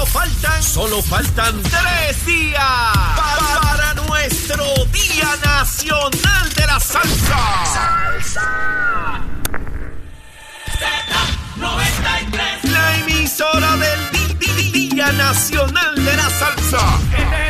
Solo faltan, solo faltan tres días para, para nuestro Día Nacional de la Salsa. ¡Salsa! Z93, la emisora del Día Nacional de la Salsa.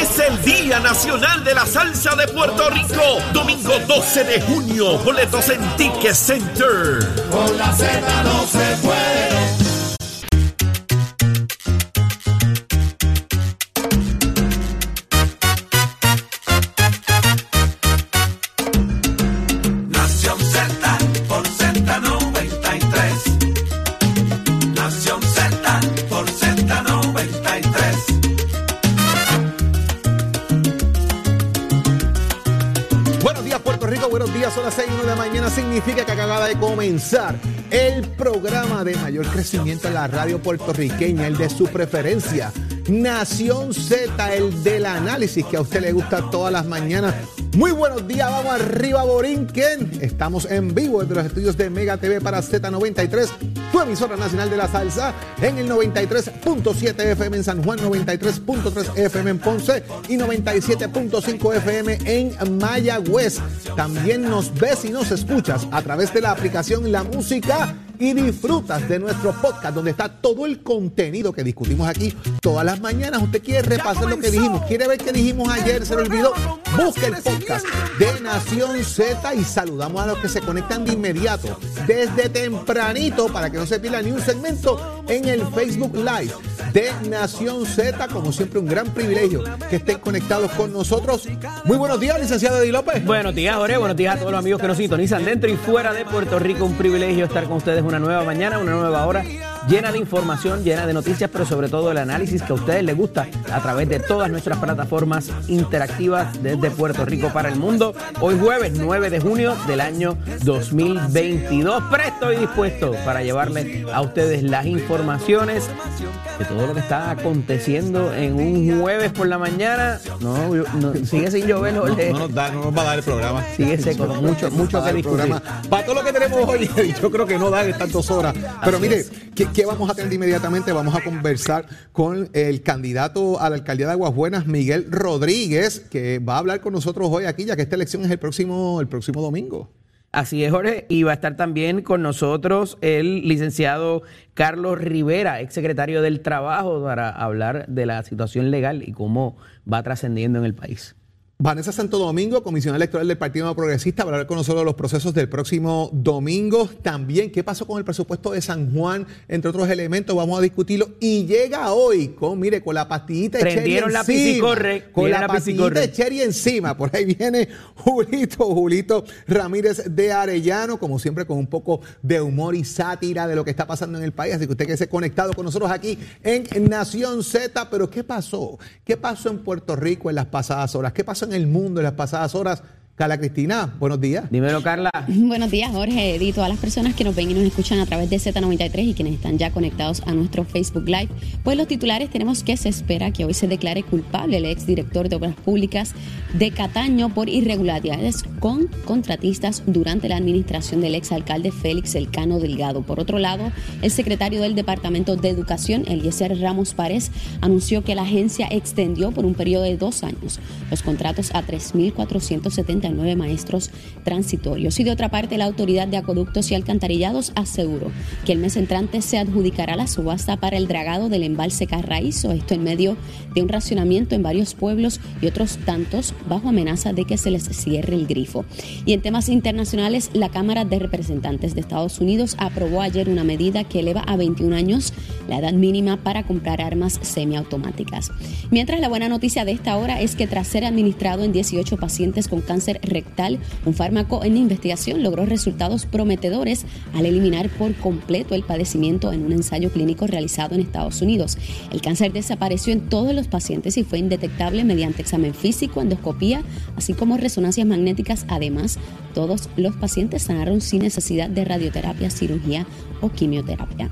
Es el Día Nacional de la Salsa de Puerto Rico. Domingo 12 de junio. Boletos en Ticket Center. Nación significa que acaba de comenzar el programa de mayor crecimiento en la radio puertorriqueña, el de su preferencia, Nación Z, el del análisis que a usted le gusta todas las mañanas. Muy buenos días, vamos arriba Borinquen, estamos en vivo desde los estudios de Mega TV para Z93, tu emisora nacional de la salsa, en el 93.7 FM en San Juan, 93.3 FM en Ponce y 97.5 FM en Mayagüez. También nos ves y nos escuchas a través de la aplicación La Música y disfrutas de nuestro podcast donde está todo el contenido que discutimos aquí todas las mañanas. Usted quiere repasar lo que dijimos, quiere ver qué dijimos ayer, se lo olvidó. Busque el podcast de Nación Z y saludamos a los que se conectan de inmediato, desde tempranito, para que no se pierda ni un segmento en el Facebook Live de Nación Z. Como siempre, un gran privilegio que estén conectados con nosotros. Muy buenos días, licenciado Eddie López. Buenos días, Jorge. Buenos días a todos los amigos que nos sintonizan dentro y fuera de Puerto Rico. Un privilegio estar con ustedes una nueva mañana, una nueva hora, llena de información, llena de noticias, pero sobre todo el análisis que a ustedes les gusta a través de todas nuestras plataformas interactivas desde Puerto Rico para el mundo. Hoy jueves 9 de junio del año 2022. Presto y dispuesto para llevarles a ustedes las informaciones de todo lo que está aconteciendo en un jueves por la mañana. No, no, sigue sin llover, Jorge. No nos, da, no nos va a dar el programa. Sigue seco, mucho- mucho que discutir. programa. Para todo lo que tenemos hoy, yo creo que no da estas dos horas. Pero Así mire, es. ¿qué, qué vamos a tener inmediatamente? Vamos a conversar con el candidato a la alcaldía de Aguas Buenas, Miguel Rodríguez, que va a hablar con nosotros hoy aquí, ya que esta elección es el próximo, el próximo domingo. Así es, Jorge. Y va a estar también con nosotros el licenciado Carlos Rivera, exsecretario del Trabajo, para hablar de la situación legal y cómo va trascendiendo en el país. Vanessa Santo Domingo, comisionada electoral del Partido Nuevo Progresista, va a hablar con nosotros de los procesos del próximo domingo. También, ¿qué pasó con el presupuesto de San Juan? Entre otros elementos, vamos a discutirlo. Y llega hoy con, mire, con la pastillita de cherry la encima. piscicorre, Con la la pastillita de cherry encima. Por ahí viene Julito, Julito Ramírez de Arellano, como siempre, con un poco de humor y sátira de lo que está pasando en el país. Así que usted quede conectado con nosotros aquí en Nación Z. Pero, ¿qué pasó? ¿Qué pasó en Puerto Rico en las pasadas horas? ¿Qué pasó en el mundo en las pasadas horas? Carla Cristina, buenos días. Dímelo, Carla. Buenos días, Jorge, y todas las personas que nos ven y nos escuchan a través de Z93 y quienes están ya conectados a nuestro Facebook Live. Pues los titulares tenemos que se espera que hoy se declare culpable el exdirector de Obras Públicas de Cataño por irregularidades con contratistas durante la administración del exalcalde Félix Elcano Delgado. Por otro lado, el secretario del Departamento de Educación, Eliezer Ramos Párez, anunció que la agencia extendió por un periodo de dos años los contratos a 3.479 maestros transitorios. Y de otra parte, la Autoridad de Acueductos y Alcantarillados aseguró que el mes entrante se adjudicará la subasta para el dragado del embalse Carraízo, esto en medio de un racionamiento en varios pueblos y otros tantos bajo amenaza de que se les cierre el grifo. Y en temas internacionales, la Cámara de Representantes de Estados Unidos aprobó ayer una medida que eleva a 21 años la edad mínima para comprar armas semiautomáticas. Mientras la buena noticia de esta hora es que tras ser administrado en 18 pacientes con cáncer rectal, un fármaco en investigación, logró resultados prometedores al eliminar por completo el padecimiento en un ensayo clínico realizado en Estados Unidos. El cáncer desapareció en todos los pacientes y fue indetectable mediante examen físico, endoscopía, así como resonancias magnéticas. Además, todos los pacientes sanaron sin necesidad de radioterapia, cirugía o quimioterapia.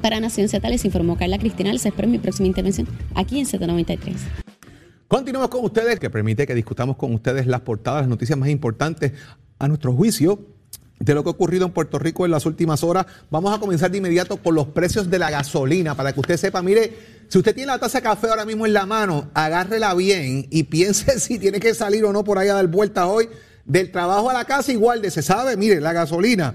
Para Nación Z informó Carla Cristina. Les espero en mi próxima intervención aquí en Z93. Continuamos con ustedes, que permite que discutamos con ustedes las portadas, las noticias más importantes a nuestro juicio de lo que ha ocurrido en Puerto Rico en las últimas horas. Vamos a comenzar de inmediato con los precios de la gasolina, para que usted sepa, mire, si usted tiene la taza de café ahora mismo en la mano, agárrela bien y piense si tiene que salir o no por ahí a dar vueltas hoy. Del trabajo a la casa igual de se sabe, mire, la gasolina.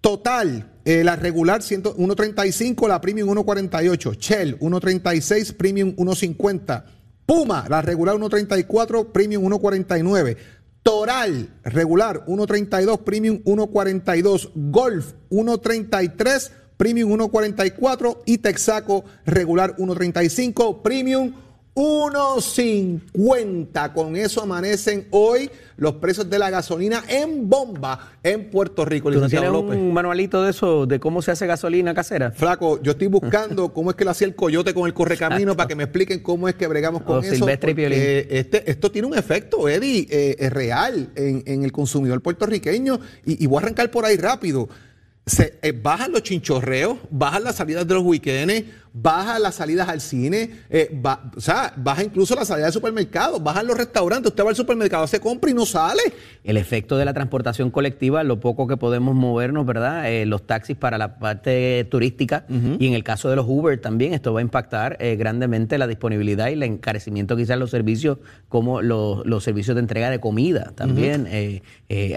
Total, eh, la regular 1.35, la premium 1.48, Shell 1.36, premium 1.50. Puma, la regular 1.34, premium 1.49. Toral, regular 1.32, premium 1.42. Golf 1.33, premium 1.44. Y Texaco, regular 1.35, premium 1.50. Con eso amanecen hoy los precios de la gasolina en bomba en Puerto Rico. ¿Tú no licenciado tienes López. un manualito de eso, de cómo se hace gasolina casera? Flaco, yo estoy buscando cómo es que lo hacía el coyote con el correcamino para que me expliquen cómo es que bregamos con O eso. Silvestre y este, esto tiene un efecto, Eddie, eh, es real en, en el consumidor puertorriqueño. Y, y voy a arrancar por ahí rápido. Se, eh, bajan los chinchorreos, bajan las salidas de los weekends, bajan las salidas al cine, eh, ba- o sea, baja incluso la salida del supermercado, bajan los restaurantes. Usted va al supermercado, se compra y no sale. El efecto de la transportación colectiva, lo poco que podemos movernos, ¿verdad? Eh, los taxis para la parte turística y en el caso de los Uber también, esto va a impactar eh, grandemente la disponibilidad y el encarecimiento quizás de los servicios como los, los servicios de entrega de comida también.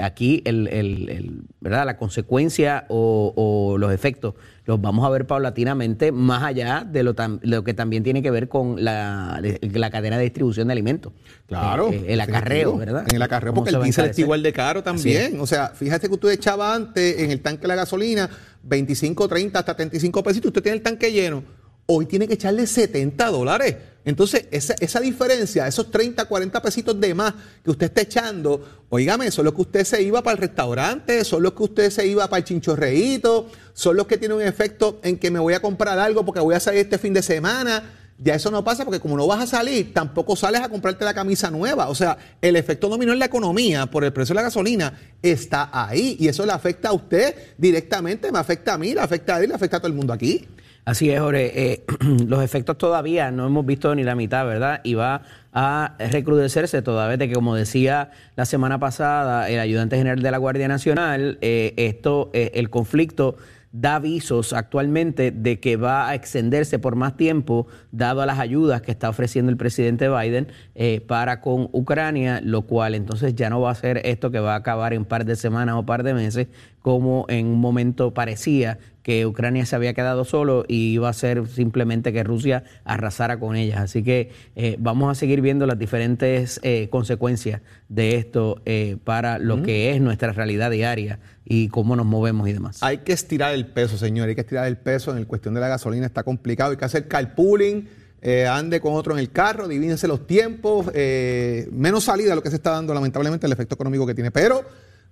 Aquí, el, el- el- ¿verdad? La consecuencia o, o los efectos los vamos a ver paulatinamente más allá de lo, tam- lo que también tiene que ver con la, la cadena de distribución de alimentos. Claro. Eh, el acarreo. ¿verdad? En el acarreo, ¿Cómo porque se el diésel está igual de caro también. O sea, fíjate que usted echaba antes en el tanque de la gasolina 25, 30, hasta 35 pesitos. Usted tiene el tanque lleno. Hoy tiene que echarle 70 dólares. Entonces, esa, diferencia, esos 30, 40 pesitos de más que usted está echando, oígame, son los que usted se iba para el restaurante, son los que usted se iba para el chinchorreíto, son los que tienen un efecto en que me voy a comprar algo porque voy a salir este fin de semana. Ya eso no pasa porque como no vas a salir, tampoco sales a comprarte la camisa nueva. O sea, el efecto dominó en la economía por el precio de la gasolina está ahí y eso le afecta a usted directamente, me afecta a mí, le afecta a él, le afecta a todo el mundo aquí. Así es, Jorge. Eh, los efectos todavía no hemos visto ni la mitad, ¿verdad? Y va a recrudecerse toda vez de que, como decía la semana pasada el ayudante general de la Guardia Nacional, eh, esto, eh, el conflicto da avisos actualmente de que va a extenderse por más tiempo, dado las ayudas que está ofreciendo el presidente Biden eh, para con Ucrania, lo cual entonces ya no va a ser esto que va a acabar en un par de semanas o par de meses, como en un momento parecía que Ucrania se había quedado solo y iba a ser simplemente que Rusia arrasara con ellas. Así que eh, vamos a seguir viendo las diferentes eh, consecuencias de esto eh, para lo que es nuestra realidad diaria y cómo nos movemos y demás. Hay que estirar el peso, señor, hay que estirar el peso en el cuestión de la gasolina, está complicado, hay que hacer carpooling, eh, ande con otro en el carro, divídense los tiempos, eh, menos salida lo que se está dando, lamentablemente, el efecto económico que tiene, pero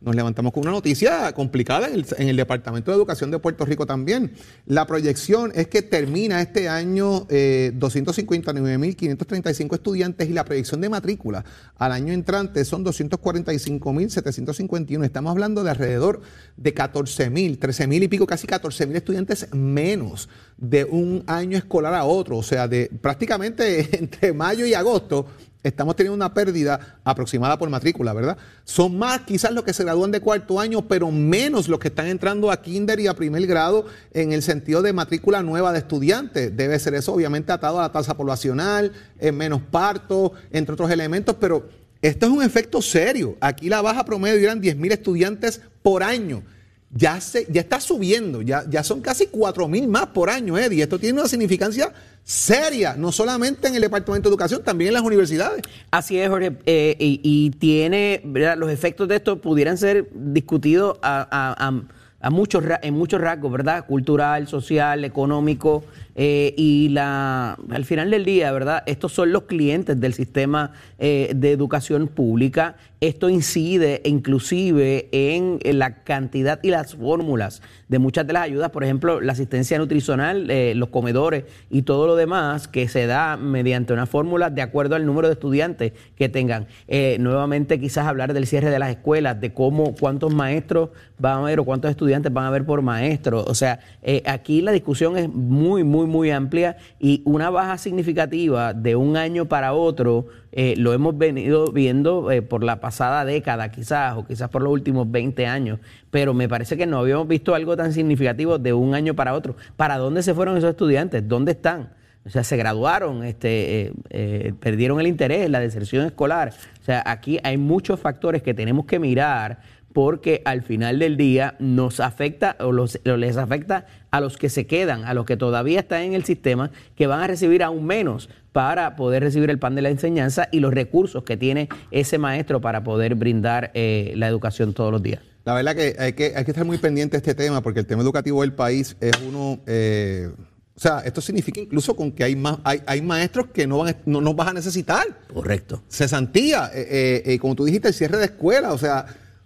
nos levantamos con una noticia complicada en el, en el Departamento de Educación de Puerto Rico también. La proyección es que termina este año eh, 259.535 estudiantes y la proyección de matrícula al año entrante son 245.751. Estamos hablando de alrededor de 14.000, 13.000 y pico, casi 14.000 estudiantes menos de un año escolar a otro. O sea, de prácticamente entre mayo y agosto estamos teniendo una pérdida aproximada por matrícula, ¿verdad? Son más quizás los que se gradúan de cuarto año, pero menos los que están entrando a kinder y a primer grado en el sentido de matrícula nueva de estudiantes. Debe ser eso obviamente atado a la tasa poblacional, eh, menos parto, entre otros elementos, pero esto es un efecto serio. Aquí la baja promedio eran 10.000 estudiantes por año. Ya, se, ya está subiendo, ya, ya son casi 4 mil más por año, Eddie. Esto tiene una significancia seria, no solamente en el Departamento de Educación, también en las universidades. Así es, Jorge, eh, y, y tiene, ¿verdad? los efectos de esto pudieran ser discutidos a, a- a- a muchos, en muchos rasgos, ¿verdad? Cultural, social, económico, eh, y la, al final del día, ¿verdad? Estos son los clientes del sistema eh, de educación pública esto incide inclusive en la cantidad y las fórmulas de muchas de las ayudas, por ejemplo, la asistencia nutricional, eh, los comedores y todo lo demás que se da mediante una fórmula de acuerdo al número de estudiantes que tengan. Eh, nuevamente quizás hablar del cierre de las escuelas, de cómo, cuántos maestros van a haber o cuántos estudiantes van a haber por maestro. O sea, eh, aquí la discusión es muy, muy, muy amplia y una baja significativa de un año para otro eh, lo hemos venido viendo eh, por la pasada década quizás, o quizás por los últimos 20 años, pero me parece que no habíamos visto algo tan significativo de un año para otro. ¿Para dónde se fueron esos estudiantes? ¿Dónde están? O sea, se graduaron, este, eh, perdieron el interés, la deserción escolar. O sea, aquí hay muchos factores que tenemos que mirar porque al final del día nos afecta o, los, les afecta a los que se quedan, a los que todavía están en el sistema, que van a recibir aún menos para poder recibir el pan de la enseñanza y los recursos que tiene ese maestro para poder brindar eh, la educación todos los días. La verdad que hay, que hay que estar muy pendiente de este tema porque el tema educativo del país es uno... Eh, o sea, esto significa incluso con que hay, más, hay, hay maestros que no, van, no nos vas a necesitar. Correcto. Cesantía, eh, eh, como tú dijiste, el cierre de escuela. O sea,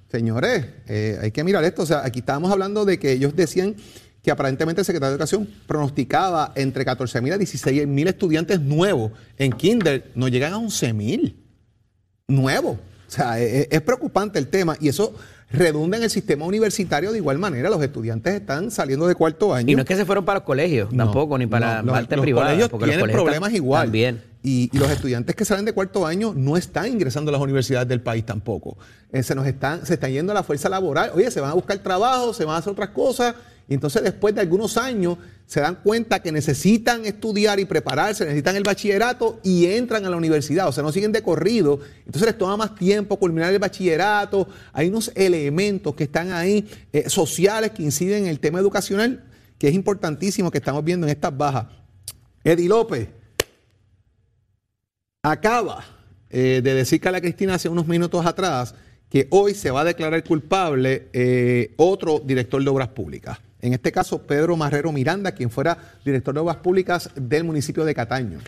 señores, hay que mirar esto. O sea, aquí estábamos hablando de que ellos decían que aparentemente el secretario de Educación pronosticaba entre 14 mil a 16 mil estudiantes nuevos en Kinder, no llegan a 11 mil nuevos. O sea, es, es, preocupante el tema y eso redunda en el sistema universitario de igual manera. Los estudiantes están saliendo de cuarto año. Y no es que se fueron para los colegios no, tampoco, ni para no, parte los, privada. Colegios porque tienen los colegios problemas igual. También. Y, los estudiantes que salen de cuarto año no están ingresando a las universidades del país tampoco. Eh, se nos están, se están yendo a la fuerza laboral. Oye, se van a buscar trabajo, se van a hacer otras cosas. Y entonces después de algunos años se dan cuenta que necesitan estudiar y prepararse, necesitan el bachillerato y entran a la universidad. O sea, no siguen de corrido. Entonces les toma más tiempo culminar el bachillerato. Hay unos elementos que están ahí eh, sociales que inciden en el tema educacional, que es importantísimo que estamos viendo en estas bajas. Eddie López acaba eh, de decir a la Cristina hace unos minutos atrás que hoy se va a declarar culpable eh, otro director de obras públicas. En este caso, Pedro Marrero Miranda, quien fuera director de obras públicas del municipio de Cataño.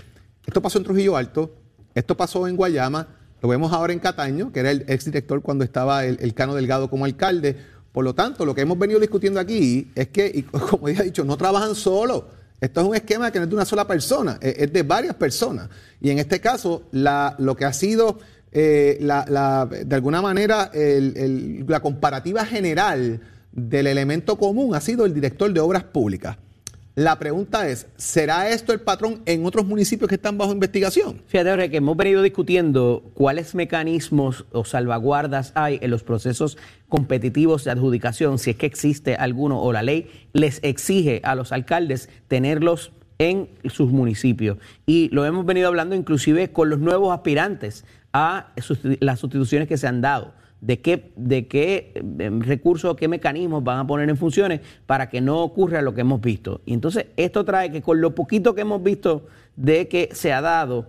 Esto pasó en Trujillo Alto, esto pasó en Guayama, lo vemos ahora en Cataño, que era el exdirector cuando estaba el, el, Cano Delgado como alcalde. Por lo tanto, lo que hemos venido discutiendo aquí es que, y como ya he dicho, no trabajan solos. Esto es un esquema que no es de una sola persona, es, de varias personas. Y en este caso, la, lo que ha sido eh, de alguna manera, la comparativa general del elemento común ha sido el director de obras públicas. La pregunta es, ¿será esto el patrón en otros municipios que están bajo investigación? Fíjate, Jorge, que hemos venido discutiendo cuáles mecanismos o salvaguardas hay en los procesos competitivos de adjudicación, si es que existe alguno o la ley les exige a los alcaldes tenerlos en sus municipios. Y lo hemos venido hablando inclusive con los nuevos aspirantes a las sustituciones que se han dado. De qué, de qué recursos, qué mecanismos van a poner en funciones para que no ocurra lo que hemos visto. Y entonces esto trae que con lo poquito que hemos visto de que se ha dado,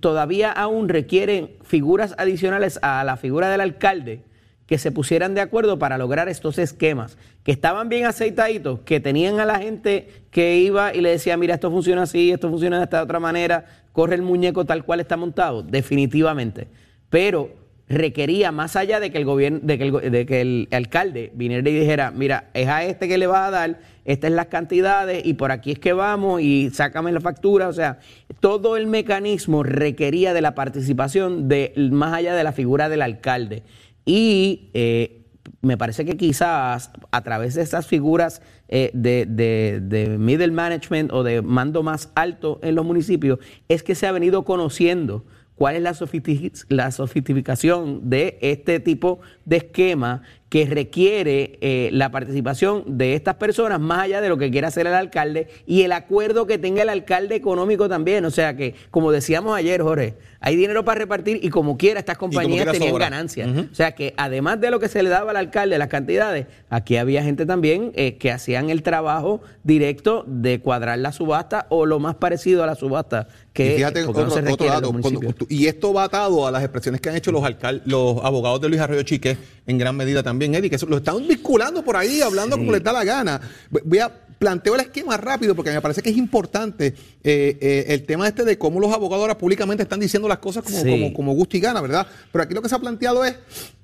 todavía aún requieren figuras adicionales a la figura del alcalde que se pusieran de acuerdo para lograr estos esquemas, que estaban bien aceitaditos, que tenían a la gente que iba y le decía, mira, esto funciona así, esto funciona de esta otra manera, corre el muñeco tal cual está montado, definitivamente. Pero requería, más allá de que el gobierno, de que el, de que el alcalde viniera y dijera, mira, es a este que le vas a dar, estas son las cantidades y por aquí es que vamos y sácame la factura. O sea, todo el mecanismo requería de la participación de más allá de la figura del alcalde. Y eh, me parece que quizás a través de estas figuras eh, de, de, de, middle management o de mando más alto en los municipios es que se ha venido conociendo cuál es la, sofistic la sofisticación de este tipo de esquema que requiere eh, la participación de estas personas más allá de lo que quiera hacer el alcalde y el acuerdo que tenga el alcalde económico también. O sea que, como decíamos ayer, Jorge, hay dinero para repartir y como quiera estas compañías quiera tenían sobra. ganancias. Uh -huh. O sea que además de lo que se le daba al alcalde, las cantidades, aquí había gente también eh, que hacían el trabajo directo de cuadrar la subasta o lo más parecido a la subasta que y fíjate otro, no otro dato, cuando, y esto va atado a las expresiones que han hecho los, los abogados de Luis Arroyo Chique en gran medida también, Eddie, que lo están vinculando por ahí, hablando sí. como les da la gana. Voy a planteo el esquema rápido porque me parece que es importante eh, eh, el tema este de cómo los abogados ahora públicamente están diciendo las cosas como, Sí. como, como gusto y gana, ¿verdad? Pero aquí lo que se ha planteado es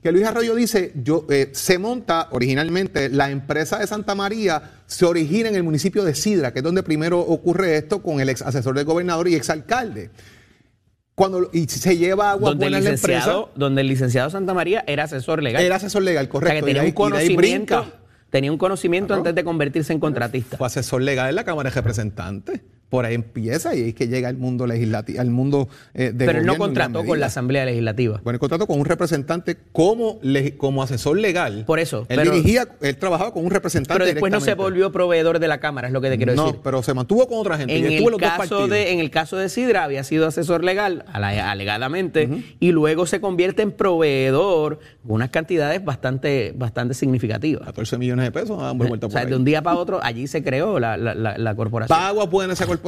que Luis Arroyo dice, yo eh, se monta originalmente, la empresa de Santa María se origina en el municipio de Sidra, que es donde primero ocurre esto con el ex asesor del gobernador y ex alcalde. Cuando, y se lleva agua Donde el, buena en la empresa. licenciado, donde el licenciado Santa María era asesor legal. Era asesor legal, o sea, correcto. que tenía y un ahí- conocimiento, tenía un conocimiento Claro. antes de convertirse en contratista. Fue asesor legal en la Cámara de Representantes. Por ahí empieza y es que llega al mundo legislativo, al mundo eh, de Pero él no en contrató con la Asamblea Legislativa. Bueno, el contrato con un representante como, como asesor legal. Por eso, Él pero- dirigía, él trabajaba con un representante. Pero después no se volvió proveedor de la Cámara, es lo que te quiero no, decir. pero se mantuvo con otra gente. En en el, los caso de, en el caso de Sidra había sido asesor legal, alegadamente, y luego se convierte en proveedor con unas cantidades bastante, bastante significativas. 14 millones de pesos, vueltas O por sea, de un día para otro, allí se creó la, la- la- la corporación. Va a Buenas esa corporación,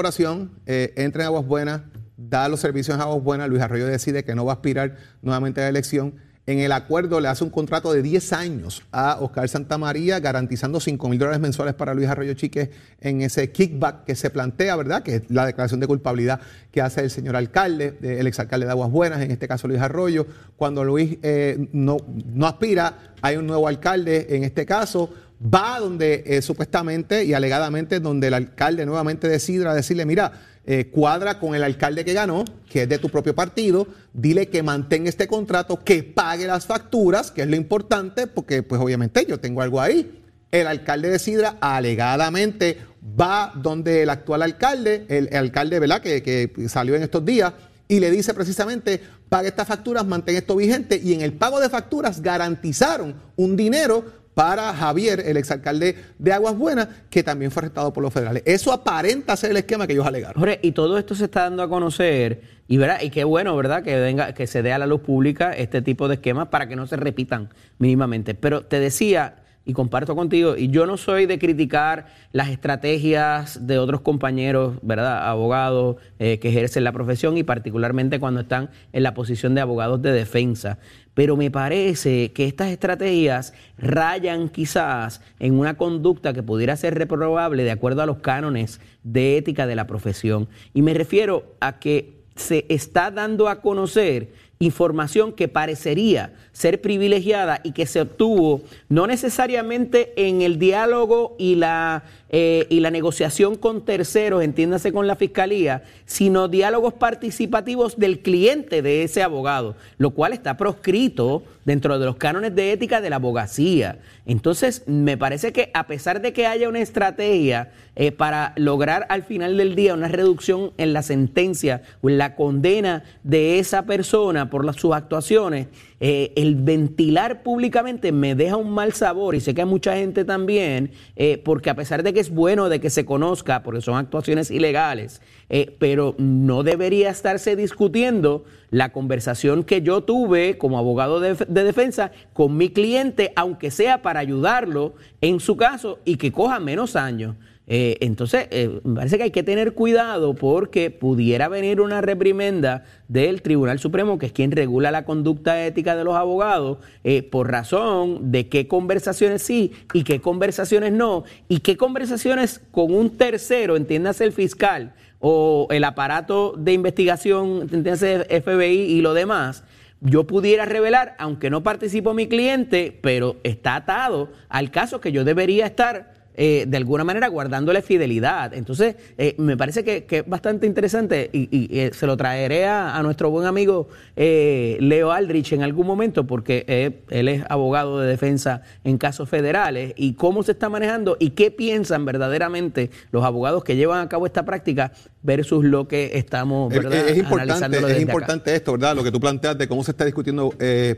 eh, entra en Aguas Buenas, da los servicios en Aguas Buenas, Luis Arroyo decide que no va a aspirar nuevamente a la elección. En el acuerdo le hace un contrato de 10 años a Oscar Santamaría, garantizando 5 mil dólares mensuales para Luis Arroyo Chique en ese kickback que se plantea, ¿verdad? Que es la declaración de culpabilidad que hace el señor alcalde, el exalcalde de Aguas Buenas, en este caso Luis Arroyo. Cuando Luis eh, no, no aspira, hay un nuevo alcalde, en este caso, va donde eh, supuestamente y alegadamente donde el alcalde nuevamente decide a decirle, mira, eh, cuadra con el alcalde que ganó, que es de tu propio partido, dile que mantenga este contrato, que pague las facturas, que es lo importante, porque pues obviamente yo tengo algo ahí. El alcalde de Sidra alegadamente va donde el actual alcalde, el, alcalde, ¿verdad? Que, que salió en estos días, y le dice precisamente, pague estas facturas, mantén esto vigente, y en el pago de facturas garantizaron un dinero para Javier, el exalcalde de Aguas Buenas, que también fue arrestado por los federales. Eso aparenta ser el esquema que ellos alegaron. Jorge, y todo esto se está dando a conocer, y ¿verdad? y qué bueno, ¿verdad? Que venga, que se dé a la luz pública este tipo de esquemas para que no se repitan mínimamente. Pero te decía, y comparto contigo, y yo no soy de criticar las estrategias de otros compañeros, ¿verdad? Abogados eh, que ejercen la profesión y particularmente cuando están en la posición de abogados de defensa. Pero me parece que estas estrategias rayan quizás en una conducta que pudiera ser reprobable de acuerdo a los cánones de ética de la profesión. Y me refiero a que se está dando a conocer información que parecería ser privilegiada y que se obtuvo no necesariamente en el diálogo y la, eh, y la negociación con terceros, entiéndase con la fiscalía, sino diálogos participativos del cliente de ese abogado, lo cual está proscrito dentro de los cánones de ética de la abogacía. Entonces, me parece que a pesar de que haya una estrategia eh, para lograr al final del día una reducción en la sentencia o en la condena de esa persona por las, sus actuaciones, eh, el ventilar públicamente me deja un mal sabor y sé que hay mucha gente también, eh, porque a pesar de que es bueno de que se conozca, porque son actuaciones ilegales, eh, pero no debería estarse discutiendo la conversación que yo tuve como abogado de, de defensa con mi cliente, aunque sea para ayudarlo en su caso y que coja menos años. Eh, entonces, eh, me parece que hay que tener cuidado porque pudiera venir una reprimenda del Tribunal Supremo, que es quien regula la conducta ética de los abogados, eh, por razón de qué conversaciones sí y qué conversaciones no, y qué conversaciones con un tercero, entiéndase el fiscal o el aparato de investigación, entiéndase FBI y lo demás, yo pudiera revelar, aunque no participó mi cliente, pero está atado al caso que yo debería estar eh, de alguna manera guardándole fidelidad. Entonces, eh, me parece que, que es bastante interesante y, y, eh, se lo traeré a, a nuestro buen amigo Leo Aldrich en algún momento, porque él es abogado de defensa en casos federales, y cómo se está manejando y qué piensan verdaderamente los abogados que llevan a cabo esta práctica versus lo que estamos Es, ¿verdad? es importante, es acá. importante esto, ¿verdad? Lo que tú planteas de cómo se está discutiendo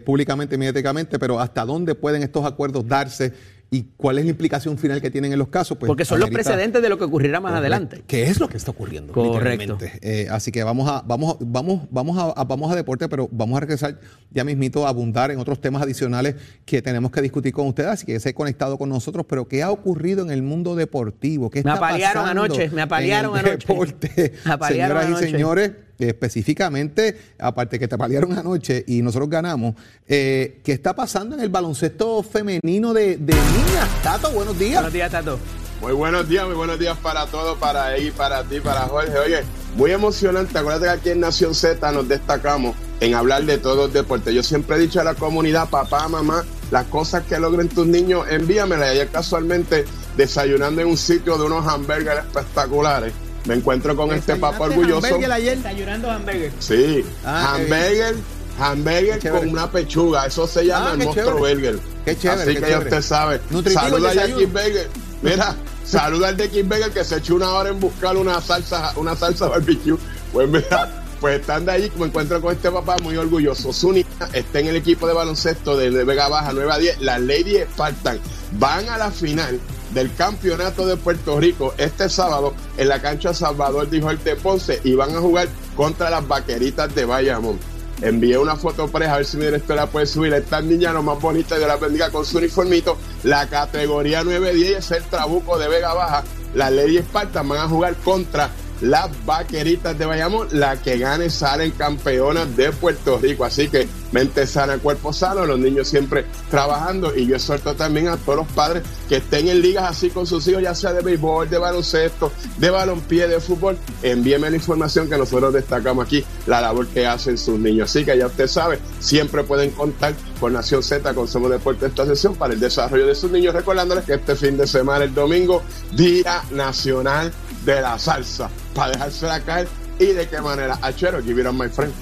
públicamente y mediáticamente, pero hasta dónde pueden estos acuerdos darse y cuál es la implicación final que tienen en los casos. Pues, Porque son los precedentes de lo que ocurrirá más Correcto. adelante. ¿Qué es lo que está ocurriendo? Correcto. Eh, así que vamos a, vamos, vamos, vamos a, a- vamos a deporte, pero vamos a regresar ya mismito a abundar en otros temas adicionales que tenemos que discutir con ustedes. Así que se conectado con nosotros. Pero ¿qué ha ocurrido en el mundo deportivo? ¿Qué Me está apalearon pasando anoche, me apalearon en el anoche. Deporte? Me apalearon Señoras y señores, específicamente, aparte que te apalearon anoche y nosotros ganamos, eh, ¿qué está pasando en el baloncesto femenino de, de niñas? Tato, buenos días. Buenos días, Tato. Muy buenos días, muy buenos días para todos, para Eggy, para ti, para Jorge. Oye, muy emocionante. Acuérdate que aquí en Nación Z nos destacamos en hablar de todos los deportes. Yo siempre he dicho a la comunidad, papá, mamá, las cosas que logren tus niños, envíamelas. Ayer casualmente, desayunando en un sitio de unos hamburgues espectaculares, me encuentro con este papá orgulloso. hamburger ayer? Desayunando hamburgues. Sí, Ah, hamburger, hamburger Qué con una pechuga. Eso se llama Ah, el qué monstruo chévere. burger. Qué chévere, Así qué que ya chévere. usted sabe. Nutritivo Saluda a. King Burger. Mira, saluda al de King Burger que se echó una hora en buscar una salsa, una salsa barbecue. Pues mira, pues estando allí, me encuentro con este papá muy orgulloso. Su niña está en el equipo de baloncesto de Vega Baja 9 a 10. Las Lady Spartan van a la final del campeonato de Puerto Rico este sábado en la cancha Salvador Dijo el de Ponce y van a jugar contra las vaqueritas de Bayamón. Envié una foto para a ver si mi director la puede subir. Estas niñas lo más bonitas de la bendiga con su uniformito. La categoría 9-10 es el Trabuco de Vega Baja. Las Lady Spartan van a jugar contra las vaqueritas de Bayamón. La que gane salen campeonas de Puerto Rico. Así que mente sana, cuerpo sano. Los niños siempre trabajando. Y yo exhorto también a todos los padres que estén en ligas así con sus hijos, ya sea de béisbol, de baloncesto, de balompié, de fútbol. Envíeme la información que nosotros destacamos aquí, la labor que hacen sus niños. Así que ya usted sabe, siempre pueden contar con Nación Z, con Somos Deporte esta sesión para el desarrollo de sus niños, recordándoles que este fin de semana, el domingo, Día Nacional de la Salsa, para dejársela caer y de qué manera. Achero, give it on my friend.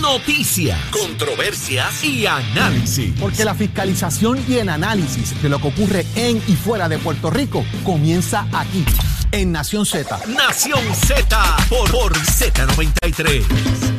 Noticias, controversias y análisis. Porque la fiscalización y el análisis de lo que ocurre en y fuera de Puerto Rico comienza aquí, en Nación Z. Nación Z por, por Z93.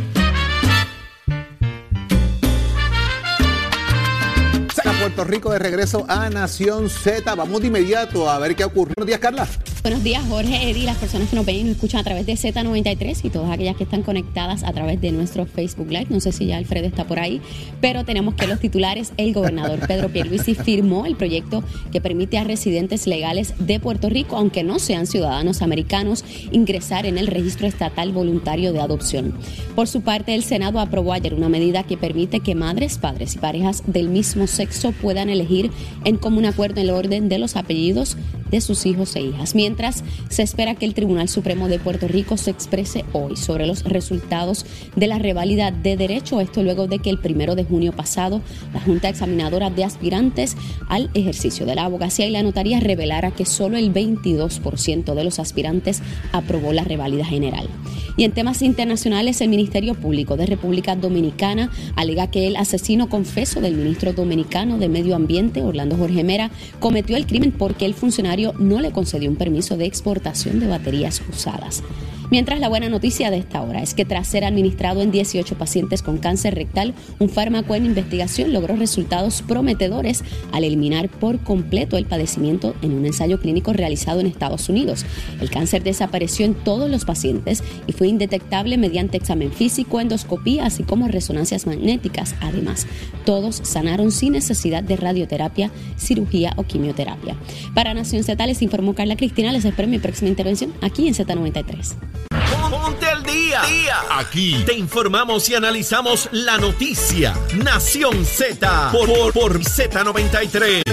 Puerto Rico de regreso a Nación Z. Vamos de inmediato a ver qué ocurre. Buenos días, Carla. Buenos días, Jorge, Eddie, las personas que nos ven y nos escuchan a través de Z93 y todas aquellas que están conectadas a través de nuestro Facebook Live. No sé si ya Alfredo está por ahí, pero tenemos que los titulares. El gobernador Pedro Pierluisi firmó el proyecto que permite a residentes legales de Puerto Rico, aunque no sean ciudadanos americanos, ingresar en el registro estatal voluntario de adopción. Por su parte, el Senado aprobó ayer una medida que permite que madres, padres y parejas del mismo sexo puedan elegir en común acuerdo el orden de los apellidos de sus hijos e hijas. Se espera que el Tribunal Supremo de Puerto Rico se exprese hoy sobre los resultados de la reválida de derecho, esto luego de que el primero de junio pasado la Junta Examinadora de Aspirantes al ejercicio de la abogacía y la notaría revelara que solo el 22% de los aspirantes aprobó la reválida general. Y en temas internacionales, el Ministerio Público de República Dominicana alega que el asesino confeso del ministro dominicano de Medio Ambiente, Orlando Jorge Mera, cometió el crimen porque el funcionario no le concedió un permiso de exportación de baterías usadas. Mientras la buena noticia de esta hora es que tras ser administrado en 18 pacientes con cáncer rectal, un fármaco en investigación logró resultados prometedores al eliminar por completo el padecimiento en un ensayo clínico realizado en Estados Unidos. El cáncer desapareció en todos los pacientes y fue indetectable mediante examen físico, endoscopía, así como resonancias magnéticas. Además, todos sanaron sin necesidad de radioterapia, cirugía o quimioterapia. Para Nación Z les informó Carla Cristina. Les espero en mi próxima intervención aquí en Z93. Ponte al día. Aquí te informamos y analizamos la noticia. Nación Z por, por, por Z93.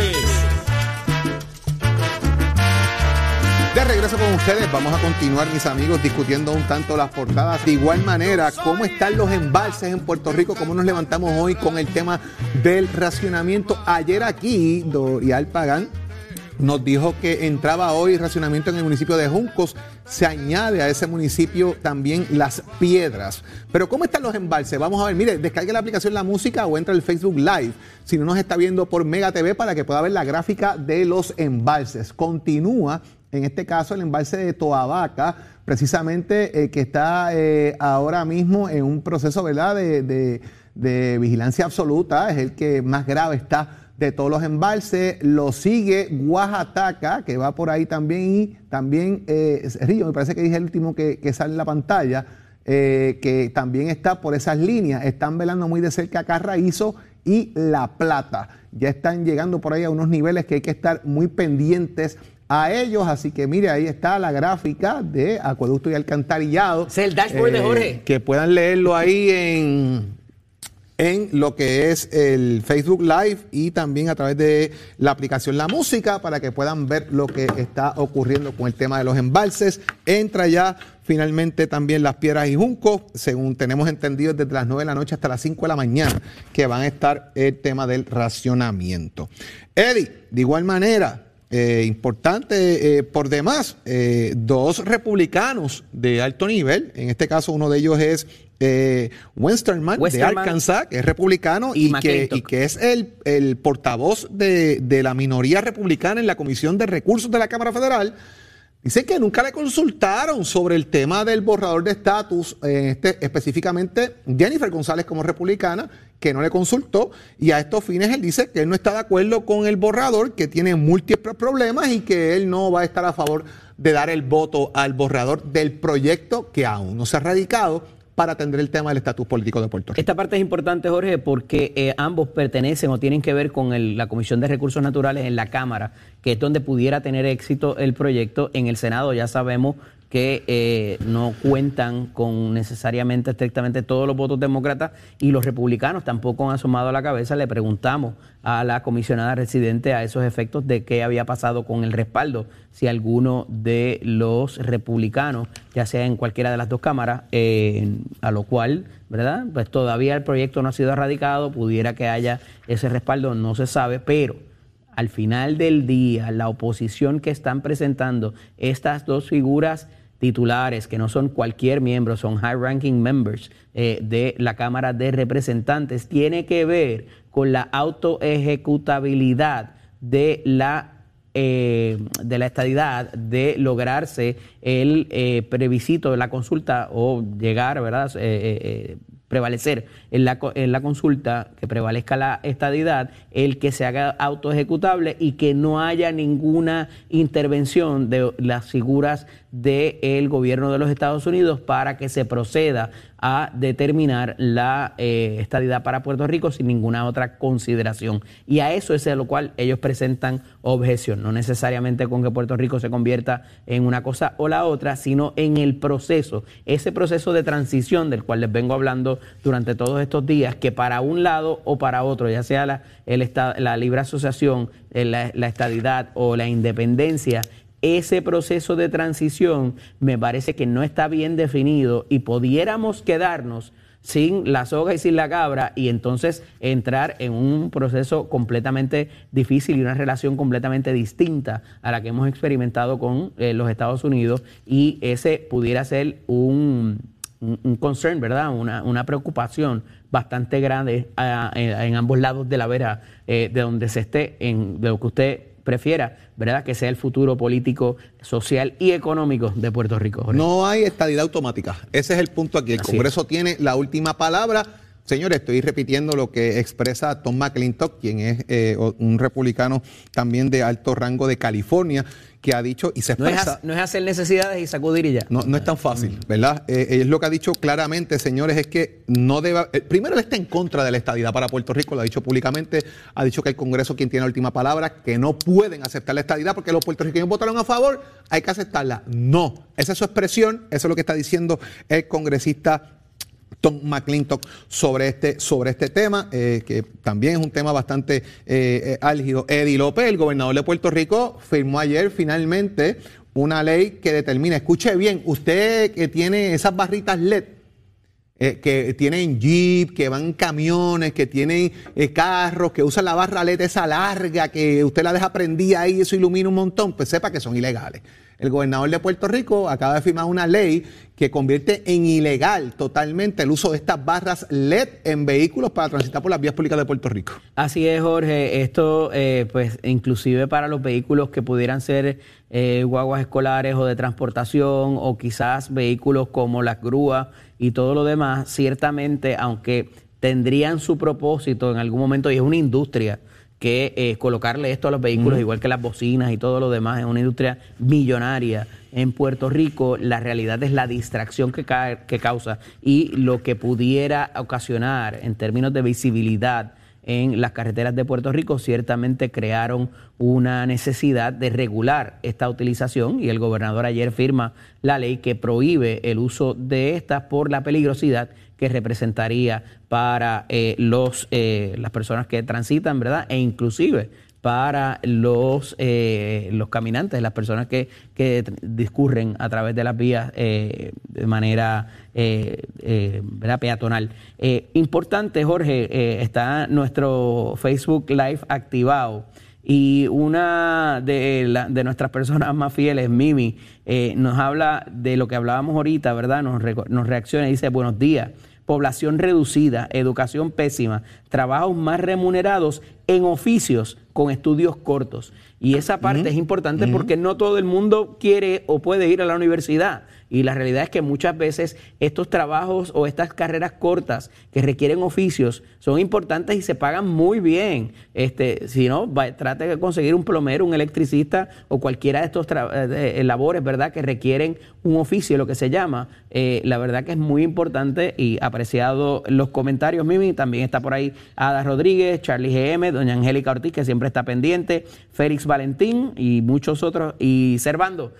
De regreso con ustedes, vamos a continuar, mis amigos, discutiendo un tanto las portadas. De igual manera, cómo están los embalses en Puerto Rico, cómo nos levantamos hoy con el tema del racionamiento. Ayer aquí, Dorial Pagán nos dijo que entraba hoy racionamiento en el municipio de Juncos. Se añade a ese municipio también las piedras. Pero ¿cómo están los embalses? Vamos a ver, mire, descargue la aplicación La Música o entra al Facebook Live. Si no nos está viendo por Mega TV para que pueda ver la gráfica de los embalses. Continúa, en este caso, el embalse de Toabaca, precisamente eh, que está eh, ahora mismo en un proceso, ¿verdad?, de, de- de vigilancia absoluta. Es el que más grave está de todos los embalses. Lo sigue Oaxaca, que va por ahí también, y también eh, Río, me parece que dije el último que, que sale en la pantalla, eh, que también está por esas líneas. Están velando muy de cerca Carraízo y La Plata. Ya están llegando por ahí a unos niveles que hay que estar muy pendientes a ellos. Así que mire, ahí está la gráfica de acueducto y alcantarillado. Es el dashboard de Jorge. Que puedan leerlo ahí en en lo que es el Facebook Live y también a través de la aplicación La Música para que puedan ver lo que está ocurriendo con el tema de los embalses. Entra ya finalmente también las piedras y juncos, según tenemos entendido desde las 9 de la noche hasta las 5 de la mañana, que van a estar el tema del racionamiento. Eddie, de igual manera, eh, importante eh, por demás, eh, dos republicanos de alto nivel, en este caso uno de ellos es eh, Westerman, de Arkansas, que es republicano y y, que, y que es el, el portavoz de, de la minoría republicana en la Comisión de Recursos de la Cámara Federal. Dice que nunca le consultaron sobre el tema del borrador de estatus, eh, este, específicamente Jennifer González como republicana, que no le consultó y a estos fines él dice que él no está de acuerdo con el borrador, que tiene múltiples problemas y que él no va a estar a favor de dar el voto al borrador del proyecto que aún no se ha radicado para atender el tema del estatus político de Puerto Rico. Esta parte es importante, Jorge, porque eh, ambos pertenecen o tienen que ver con el- la Comisión de Recursos Naturales en la Cámara, que es donde pudiera tener éxito el proyecto. En el Senado ya sabemos que eh, no cuentan con necesariamente, estrictamente todos los votos demócratas y los republicanos tampoco han asomado la cabeza. Le preguntamos a la comisionada residente a esos efectos de qué había pasado con el respaldo, si alguno de los republicanos, ya sea en cualquiera de las dos cámaras, eh, a lo cual, ¿verdad? Pues todavía el proyecto no ha sido erradicado, pudiera que haya ese respaldo, no se sabe, pero al final del día, la oposición que están presentando estas dos figuras titulares, que no son cualquier miembro, son high-ranking members eh, de la Cámara de Representantes, tiene que ver con la autoejecutabilidad de la eh, de la estadidad de lograrse el eh, de la consulta o llegar, ¿verdad? Eh, prevalecer en la, en la consulta, que prevalezca la estadidad, el que se haga autoejecutable y que no haya ninguna intervención de las figuras del gobierno de los Estados Unidos para que se proceda a determinar la eh, estadidad para Puerto Rico sin ninguna otra consideración. Y a eso es a lo cual ellos presentan objeción, no necesariamente con que Puerto Rico se convierta en una cosa o la otra, sino en el proceso, ese proceso de transición del cual les vengo hablando durante todos estos días, que para un lado o para otro, ya sea la, el la libre asociación, eh, la, la estadidad o la independencia, ese proceso de transición me parece que no está bien definido y pudiéramos quedarnos sin la soga y sin la cabra y entonces entrar en un proceso completamente difícil y una relación completamente distinta a la que hemos experimentado con eh, los Estados Unidos y ese pudiera ser un, un, concern, ¿verdad? Una, una preocupación bastante grande ah, en, en ambos lados de la vera eh, de donde se esté, en, de lo que usted prefiera, ¿verdad? Que sea el futuro político, social y económico de Puerto Rico. Jorge. No hay estadidad automática. Ese es el punto aquí. El Así Congreso tiene la última palabra. Señores, estoy repitiendo lo que expresa Tom McClintock, quien es eh, un republicano también de alto rango de California, que ha dicho y se No es, expresa. no es hacer necesidades y sacudir y ya. No, no es tan fácil, ¿verdad? Eh, es lo que ha dicho claramente, señores, es que no debe. eh, primero, él está en contra de la estadidad para Puerto Rico, lo ha dicho públicamente, ha dicho que el Congreso quien tiene la última palabra, que no pueden aceptar la estadidad porque los puertorriqueños votaron a favor, hay que aceptarla. No, esa es su expresión, eso es lo que está diciendo el congresista. Tom McClintock sobre este, sobre este tema, eh, que también es un tema bastante eh, eh, álgido. Eddie López, el gobernador de Puerto Rico, firmó ayer finalmente una ley que determina, escuche bien, usted que tiene esas barritas LED, que tienen jeep, que van camiones, que tienen carros, que usan la barra LED esa larga, que usted la deja prendida ahí y eso ilumina un montón, pues sepa que son ilegales. El gobernador de Puerto Rico acaba de firmar una ley que convierte en ilegal totalmente el uso de estas barras LED en vehículos para transitar por las vías públicas de Puerto Rico. Así es, Jorge. Esto, eh, pues, inclusive para los vehículos que pudieran ser eh, guaguas escolares o de transportación o quizás vehículos como las grúas y todo lo demás, ciertamente, aunque tendrían su propósito en algún momento y es una industria que eh, colocarle esto a los vehículos, igual que las bocinas y todo lo demás, es una industria millonaria. En Puerto Rico, la realidad es la distracción que, ca- que causa y lo que pudiera ocasionar en términos de visibilidad en las carreteras de Puerto Rico, ciertamente crearon una necesidad de regular esta utilización y el gobernador ayer firma la ley que prohíbe el uso de estas por la peligrosidad que representaría para eh, los, eh, las personas que transitan, ¿verdad? E inclusive para los, eh, los caminantes, las personas que, que, discurren a través de las vías de manera ¿verdad? peatonal. importante, Jorge, está nuestro Facebook Live activado. Y una de, la, de, nuestras personas más fieles, Mimi, nos habla de lo que hablábamos ahorita, ¿verdad? Nos, nos reacciona y dice, buenos días población reducida, educación pésima, trabajos más remunerados en oficios con estudios cortos. Y esa parte es importante porque no todo el mundo quiere o puede ir a la universidad. Y la realidad es que muchas veces estos trabajos o estas carreras cortas que requieren oficios son importantes y se pagan muy bien. Este, si no, trate de conseguir un plomero, un electricista o cualquiera de estos eh, eh, labores, ¿verdad?, que requieren un oficio, lo que se llama. Eh, la verdad que es muy importante y apreciado los comentarios, Mimi. También está por ahí Ada Rodríguez, Charlie GM, doña Angélica Ortiz, que siempre está pendiente, Félix Valentín y muchos otros. Y Servando,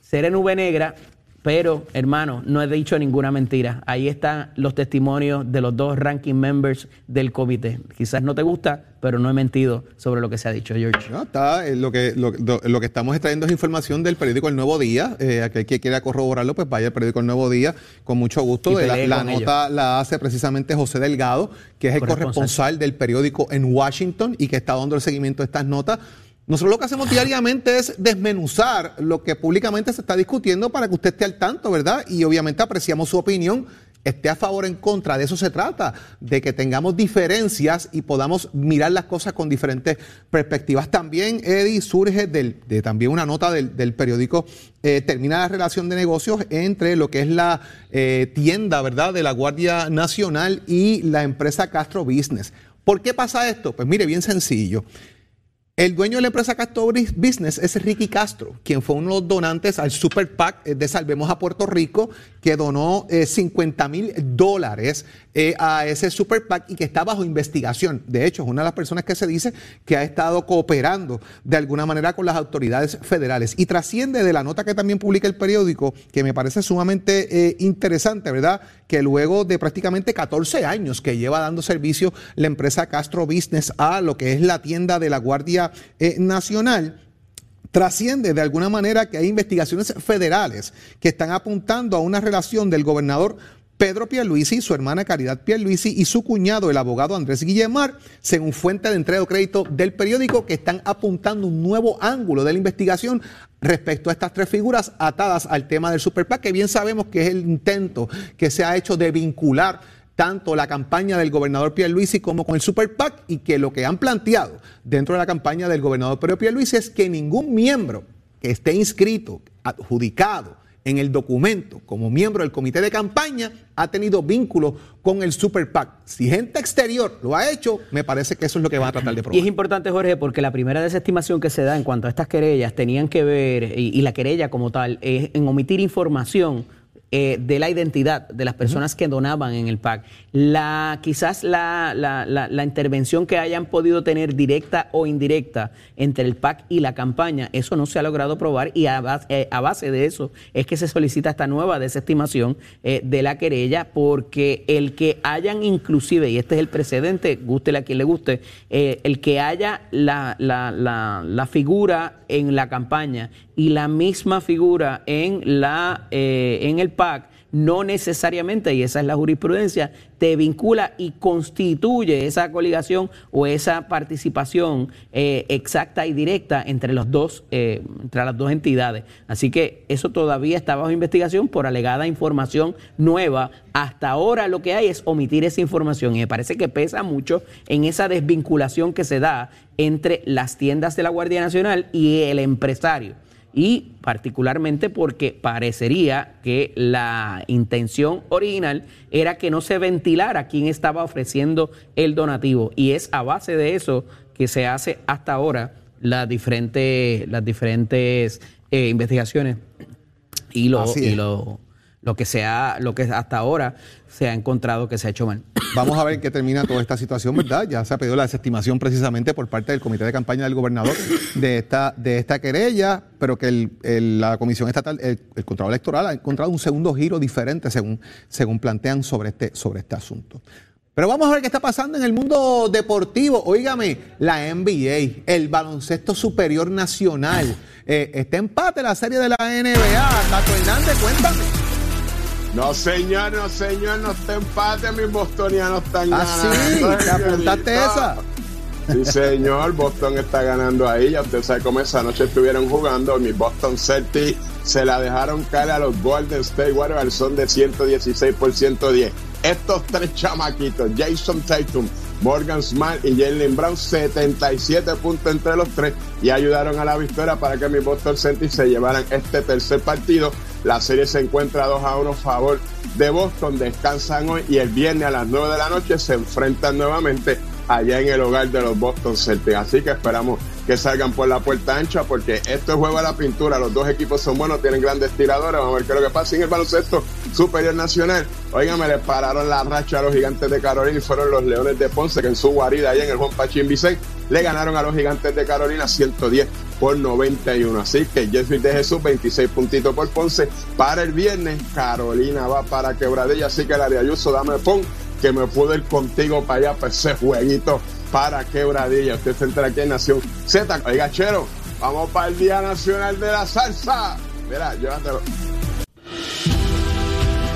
Seré Nube Negra pero, hermano, no he dicho ninguna mentira. Ahí están los testimonios de los dos ranking members del comité. Quizás no te gusta, pero no he mentido sobre lo que se ha dicho, George. No, está, eh, lo, que, lo, que estamos extrayendo es información del periódico El Nuevo Día. Eh, aquel que quiera corroborarlo, pues vaya al periódico El Nuevo Día con mucho gusto. la, la nota la hace precisamente José Delgado, que es el corresponsal del periódico en Washington y que está dando el seguimiento de estas notas. Nosotros lo que hacemos diariamente es desmenuzar lo que públicamente se está discutiendo para que usted esté al tanto, ¿verdad? Y obviamente apreciamos su opinión, esté a favor o en contra. De eso se trata, de que tengamos diferencias y podamos mirar las cosas con diferentes perspectivas. También, Eddie, surge de también una nota del, periódico, eh, termina la relación de negocios entre lo que es la eh, tienda, ¿verdad?, de la Guardia Nacional y la empresa Castro Business. ¿Por qué pasa esto? Pues mire, bien sencillo. El dueño de la empresa Castro Business es Ricky Castro, quien fue uno de los donantes al Super PAC de Salvemos a Puerto Rico, que donó 50 eh, mil dólares eh, a ese Super PAC y que está bajo investigación. De hecho, es una de las personas que se dice que ha estado cooperando de alguna manera con las autoridades federales. Y trasciende de la nota que también publica el periódico, que me parece sumamente eh, interesante, ¿verdad? Que luego de prácticamente 14 años que lleva dando servicio la empresa Castro Business a lo que es la tienda de la Guardia eh, nacional, trasciende de alguna manera que hay investigaciones federales que están apuntando a una relación del gobernador Pedro Pierluisi, su hermana Caridad Pierluisi y su cuñado, el abogado Andrés Guillemar, según fuente de entrega de crédito del periódico, que están apuntando un nuevo ángulo de la investigación respecto a estas tres figuras atadas al tema del Superpac, que bien sabemos que es el intento que se ha hecho de vincular tanto la campaña del gobernador Pierluisi como con el Super PAC y que lo que han planteado dentro de la campaña del gobernador Pedro Pierluisi es que ningún miembro que esté inscrito, adjudicado en el documento como miembro del comité de campaña ha tenido vínculo con el Super PAC. Si gente exterior lo ha hecho, me parece que eso es lo que van a tratar de probar. Y es importante, Jorge, porque la primera desestimación que se da en cuanto a estas querellas tenían que ver, y, y la querella como tal, es en omitir información eh, de la identidad de las personas que donaban en el PAC. La, quizás la, la, la, intervención que hayan podido tener directa o indirecta entre el PAC y la campaña, eso no se ha logrado probar y a base, eh, a base de eso es que se solicita esta nueva desestimación eh, de la querella porque el que hayan inclusive, y este es el precedente, gústele a quien le guste, el que haya la, la figura en la campaña y la misma figura en, la, eh, en el PAC, no necesariamente, y esa es la jurisprudencia, te vincula y constituye esa coligación o esa participación eh, exacta y directa entre los dos, eh, entre las dos entidades. Así que eso todavía está bajo investigación por alegada información nueva. Hasta ahora lo que hay es omitir esa información y me parece que pesa mucho en esa desvinculación que se da entre las tiendas de la Guardia Nacional y el empresario y particularmente porque parecería que la intención original era que no se ventilara quién estaba ofreciendo el donativo. Y es a base de eso que se hace hasta ahora las diferentes, las diferentes eh, investigaciones y y lo lo que sea, lo que hasta ahora se ha encontrado que se ha hecho mal. Vamos a ver qué termina toda esta situación, ¿verdad? Ya se ha pedido la desestimación precisamente por parte del comité de campaña del gobernador de esta, de esta querella, pero que la comisión estatal, el, el electoral ha encontrado un segundo giro diferente según, según plantean sobre este, sobre este asunto. Pero vamos a ver qué está pasando en el mundo deportivo. Óigame, la NBA, el baloncesto superior nacional. Eh, está empate la serie de la NBA. Tato Hernández, cuéntame. No, señor, no, señor, no está empate, mis bostonianos están Ah, sí, ganando. ¿te apuntaste esa? Sí, señor, Boston está ganando ahí. Ya usted sabe cómo esa noche estuvieron jugando. Mis Boston Celtics se la dejaron caer a los Golden State Warriors al son de 116 por 110. Estos tres chamaquitos, Jason Tatum, Morgan Smart y Jalen Brown, 77 puntos entre los tres y ayudaron a la victoria para que mis Boston Celtics se llevaran este tercer partido. La serie se encuentra 2 a 1 a favor de Boston. Descansan hoy y el viernes a las 9 de la noche se enfrentan nuevamente allá en el hogar de los Boston Celtics. Así que esperamos que salgan por la puerta ancha porque esto es juego a la pintura. Los dos equipos son buenos, tienen grandes tiradores. Vamos a ver qué es lo que pasa en el baloncesto superior nacional. Oigan, me le pararon la racha a los gigantes de Carolina y fueron los Leones de Ponce que en su guarida allá en el Juan Pachín Vicente le ganaron a los gigantes de Carolina 110 por 91. Así que Jeffrey de Jesús, 26 puntitos por Ponce. Para el viernes, Carolina va para Quebradilla. Así que la de Ayuso, dame pon que me puedo ir contigo para allá para ese jueguito para Quebradilla. Usted se entra aquí en Nación Z. Oiga, Chero, vamos para el Día Nacional de la Salsa. Mira, llévatelo.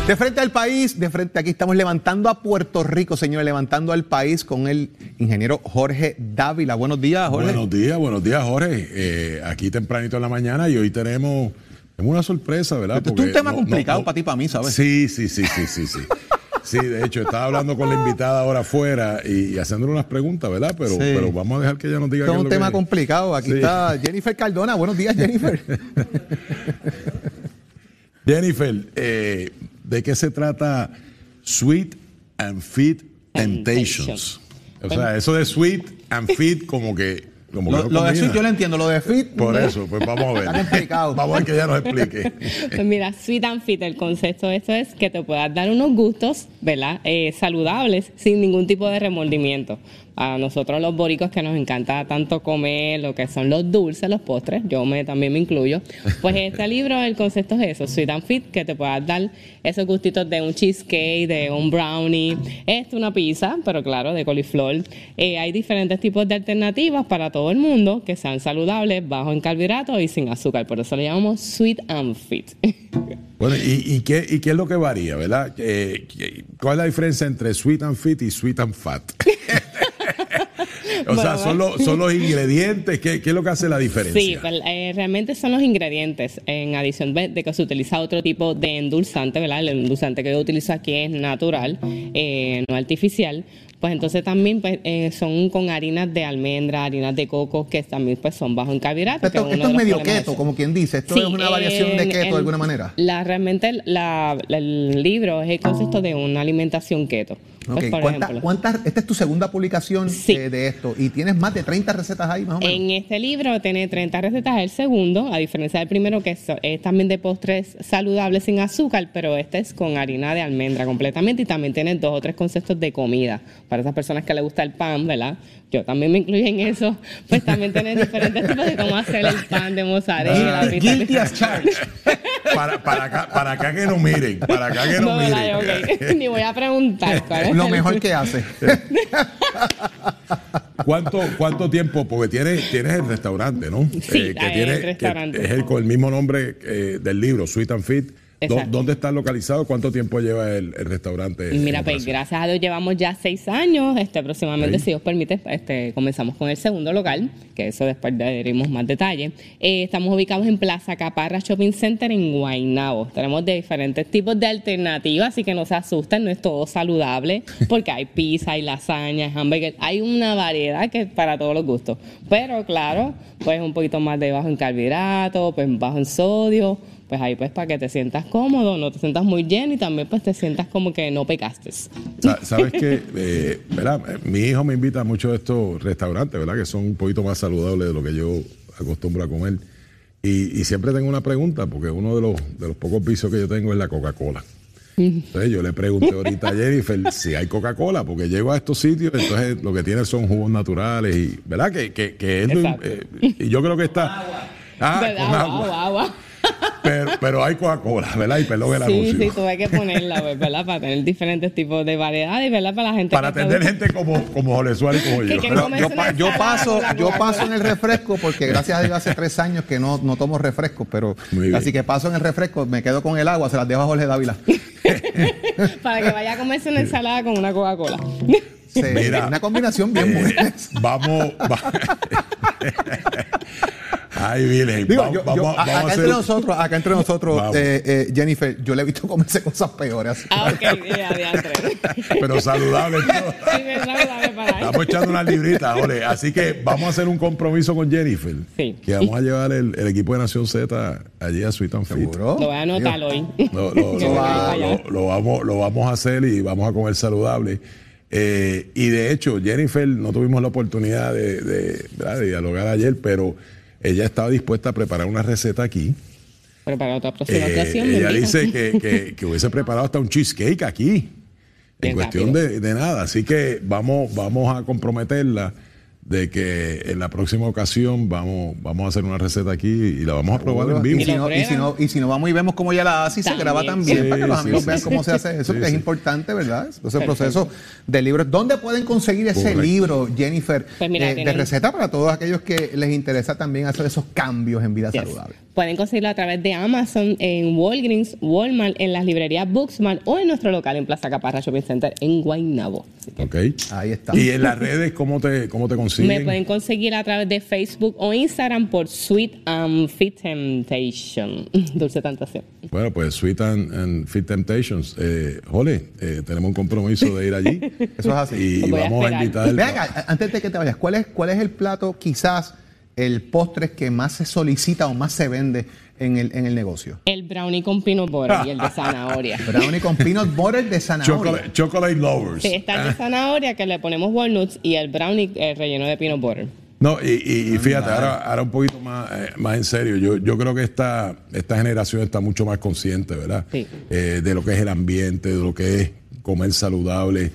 De frente al país, de frente aquí estamos levantando a Puerto Rico, señores, levantando al país con el ingeniero Jorge Dávila. Buenos días, Jorge. Buenos días, buenos días, Jorge. Eh, aquí tempranito en la mañana y hoy tenemos, tenemos una sorpresa, ¿verdad? Esto es un tema no- complicado no- para ti y para mí, ¿sabes? Sí, sí, sí, sí, sí, sí. Sí, de hecho, estaba hablando con la invitada ahora afuera y, y haciéndole unas preguntas, ¿verdad? Pero, Sí. pero vamos a dejar que ella nos diga qué es un lo tema que- complicado. Aquí Sí. está Jennifer Cardona. Buenos días, Jennifer. Jennifer, eh, ¿de qué se trata Sweet and Fit Temptations? O sea, eso de Sweet and Fit como que... Como que lo, no lo de. Sweet yo lo entiendo, lo de Fit. Por eso, pues vamos a ver. Está complicado. Vamos a ver que ella nos explique. Pues mira, Sweet and Fit, el concepto de esto es que te puedas dar unos gustos, ¿verdad? Eh, saludables, sin ningún tipo de remordimiento. A nosotros los boricos que nos encanta tanto comer lo que son los dulces, los postres, yo me, también me incluyo. Pues este libro, el concepto es eso, Sweet and Fit, que te puedas dar esos gustitos de un cheesecake, de un brownie, esto una pizza, pero claro, de coliflor. Eh, hay diferentes tipos de alternativas para todo el mundo que sean saludables, bajos en carbohidratos y sin azúcar. Por eso le llamamos Sweet and Fit. Bueno, ¿y, y qué, ¿y qué es lo que varía, verdad? Eh, ¿qué- ¿Cuál es la diferencia entre sweet and fit y sweet and fat? o sea, son los, son los ingredientes. ¿Qué, qué es lo que hace la diferencia? Sí, pues, eh, realmente son los ingredientes, en adición de que se utiliza otro tipo de endulzante, ¿verdad? El endulzante que yo utilizo aquí es natural, eh, no artificial. Pues entonces también pues, eh, son con harinas de almendra, harinas de coco, que también pues son bajos en carbohidratos. que Esto, esto es medio keto, como quien dice. Esto Sí, es una variación de keto en- de alguna manera. La, realmente la- la- el libro es el concepto de una alimentación keto. Pues, Ok, por ¿cuánta- cuántas- esta es tu segunda publicación Sí. eh, de esto y tienes más de 30 recetas ahí, más o menos. En este libro tiene 30 recetas, el segundo, a diferencia del primero, que es, es también de postres saludables sin azúcar, pero este es con harina de almendra completamente y también tiene dos o tres conceptos de comida. Para esas personas que les gusta el pan, ¿verdad? Yo también me incluyo en eso, pues también tienen diferentes tipos de cómo hacer el pan de mozzarella. Pizza- Guilty as charged. Para, para, acá, para acá que no miren, para acá que no, No, ¿verdad? miren. Ok. Ni voy a preguntar. cuál es Lo el- mejor que hace. ¿Cuánto, ¿Cuánto tiempo? Porque tienes, tienes el restaurante, ¿no? Sí, que hay tiene, el restaurante. que es el, con el mismo nombre eh, del libro, Sweet and Fit. ¿Dó- Exacto. ¿Dónde está localizado? ¿Cuánto tiempo lleva el, el restaurante? Mira, pues gracias a Dios llevamos ya seis años. Este, próximamente, Ok. si Dios permite, este, comenzamos con el segundo local, que eso después daremos más detalle. Eh, estamos ubicados en Plaza Caparra Shopping Center en Guaynabo. Tenemos de diferentes tipos de alternativas, así que no se asusten, no es todo saludable, porque hay pizza, hay lasaña, hay hamburger, hay una variedad que es para todos los gustos. Pero claro, pues un poquito más de bajo en carbohidratos, pues bajo en sodio pues ahí pues para que te sientas cómodo, no te sientas muy lleno y también pues te sientas como que no pecaste. Sa- Sabes que, eh, ¿verdad? Mi hijo me invita a muchos de estos restaurantes, ¿verdad? Que son un poquito más saludables de lo que yo acostumbro a comer. Y, y siempre tengo una pregunta, porque uno de los, de los pocos vicios que yo tengo es la Coca-Cola. Entonces yo le pregunté ahorita a Jennifer si hay Coca-Cola, porque llego a estos sitios, entonces lo que tiene son jugos naturales y, ¿verdad? Que, que, que es eh, y yo creo que está... Ah, con agua. agua, agua. Pero, pero hay Coca-Cola, ¿verdad? Y perdón el Sí, anuncio. sí, tuve que ponerla, pues, ¿verdad? Para tener diferentes tipos de variedades, ¿verdad? Para la gente Para atender gente como, como Jorge Suárez y como yo. Pero yo, pa- paso, yo paso en el refresco porque gracias a Dios hace tres años que no, no tomo refresco, pero así que paso en el refresco, me quedo con el agua, se las dejo a Jorge Dávila. Para que vaya a comerse una ensalada con una Coca-Cola. Mira. una combinación bien Eh, buena. vamos. va- Ay, Virgen. Digo, vamos, yo- acá hacer- entre nosotros, acá entre nosotros, eh, eh, Jennifer, yo le he visto comerse cosas peores. Ah, ok, ya. Pero saludable todo. Sí, me saludable para. Estamos echando una librita, Jorge. Así que vamos a hacer un compromiso con Jennifer. Sí. Que vamos a llevar el, el equipo de Nación Z allí a Sweet and Fit. ¿Seguro? Lo voy a anotar hoy. Lo, lo- lo- voy a ir para lo- allá. lo vamos, lo vamos a hacer y vamos a comer saludable. Eh, y de hecho, Jennifer no tuvimos la oportunidad de, de- ¿verdad? de dialogar ayer, pero ella estaba dispuesta a preparar una receta aquí. Pero para otra próxima Eh, ocasión. ella dice que, que- que hubiese preparado hasta un cheesecake aquí, en cuestión de, de nada. Así que vamos, vamos a comprometerla de que en la próxima ocasión vamos, vamos a hacer una receta aquí y la vamos a probar en vivo. Y si, no, y, si no, y si no vamos y vemos cómo ella la hace y se graba también Sí, para que los sí, amigos sí, vean sí. cómo se hace eso, Sí, que es importante, ¿verdad? Ese Perfecto. proceso de libros. ¿Dónde pueden conseguir ese Correcto. libro, Jennifer, Pues mira, eh, de tienen- receta para todos aquellos que les interesa también hacer esos cambios en vida Yes. saludable? Pueden conseguirlo a través de Amazon, en Walgreens, Walmart, en las librerías Booksmart o en nuestro local en Plaza Caparra Shopping Center en Guaynabo. Que Ok. Ahí está. Y en las redes, ¿cómo te, cómo te consiguen? Me pueden conseguir a través de Facebook o Instagram por Sweet and Fit Temptation. Dulce Tentación. Bueno, pues Sweet and, and Fit Temptations. Eh, Jole, eh, tenemos un compromiso de ir allí. Eso es así. Y, a vamos a, esperar. invitar. Antes de que te vayas, ¿cuál es, ¿cuál es el plato, quizás el postre que más se solicita o más se vende en el, en el negocio? El brownie con peanut butter y el de zanahoria. Brownie con peanut butter de zanahoria. Chocolate, chocolate Lovers. Sí, está el de zanahoria que le ponemos walnuts y el brownie eh, relleno de peanut butter. No, y, y- y fíjate, ahora, ahora un poquito más, eh, más en serio, yo, yo creo que esta, esta generación está mucho más consciente, ¿verdad? Sí. Eh, de lo que es el ambiente, de lo que es comer saludable.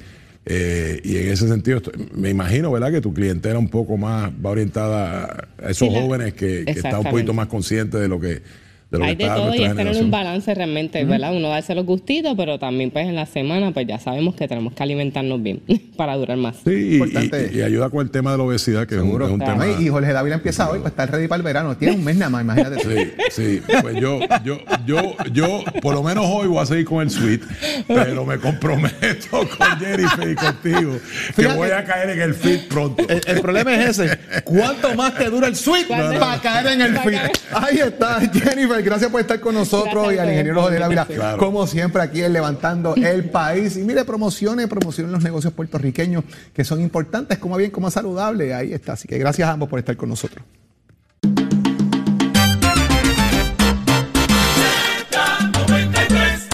Eh, y en ese sentido, me imagino, ¿verdad? Que tu clientela un poco más va orientada a esos Sí, jóvenes que, que están un poquito más conscientes de lo que, de lo Hay que de está todo y es tener un balance realmente, ¿verdad? Uno darse los gustitos, pero también pues en la semana pues ya sabemos que tenemos que alimentarnos bien para durar más. Sí, y, Importante. y- y ayuda con el tema de la obesidad, que es un, Seguro. es un Claro. tema. Y Jorge Dávila empieza hoy para estar ready para el verano. Tiene un mes nada más, imagínate. Sí, sí. Pues yo, yo, yo, yo, por lo menos hoy voy a seguir con el suite, pero me comprometo con Jennifer y contigo que Fíjate. voy a caer en el fit pronto. El, el problema es ese. ¿Cuánto más te dura el suite para caer en el fit? Ahí está, Jennifer. Gracias por estar con nosotros Gracias y al ingeniero invitarme. Claro. Como siempre, aquí en Levantando el País. Y mire, promocione, promocione los negocios puertorriqueños que son importantes, como bien, como saludable. Ahí está. Así que gracias a ambos por estar con nosotros.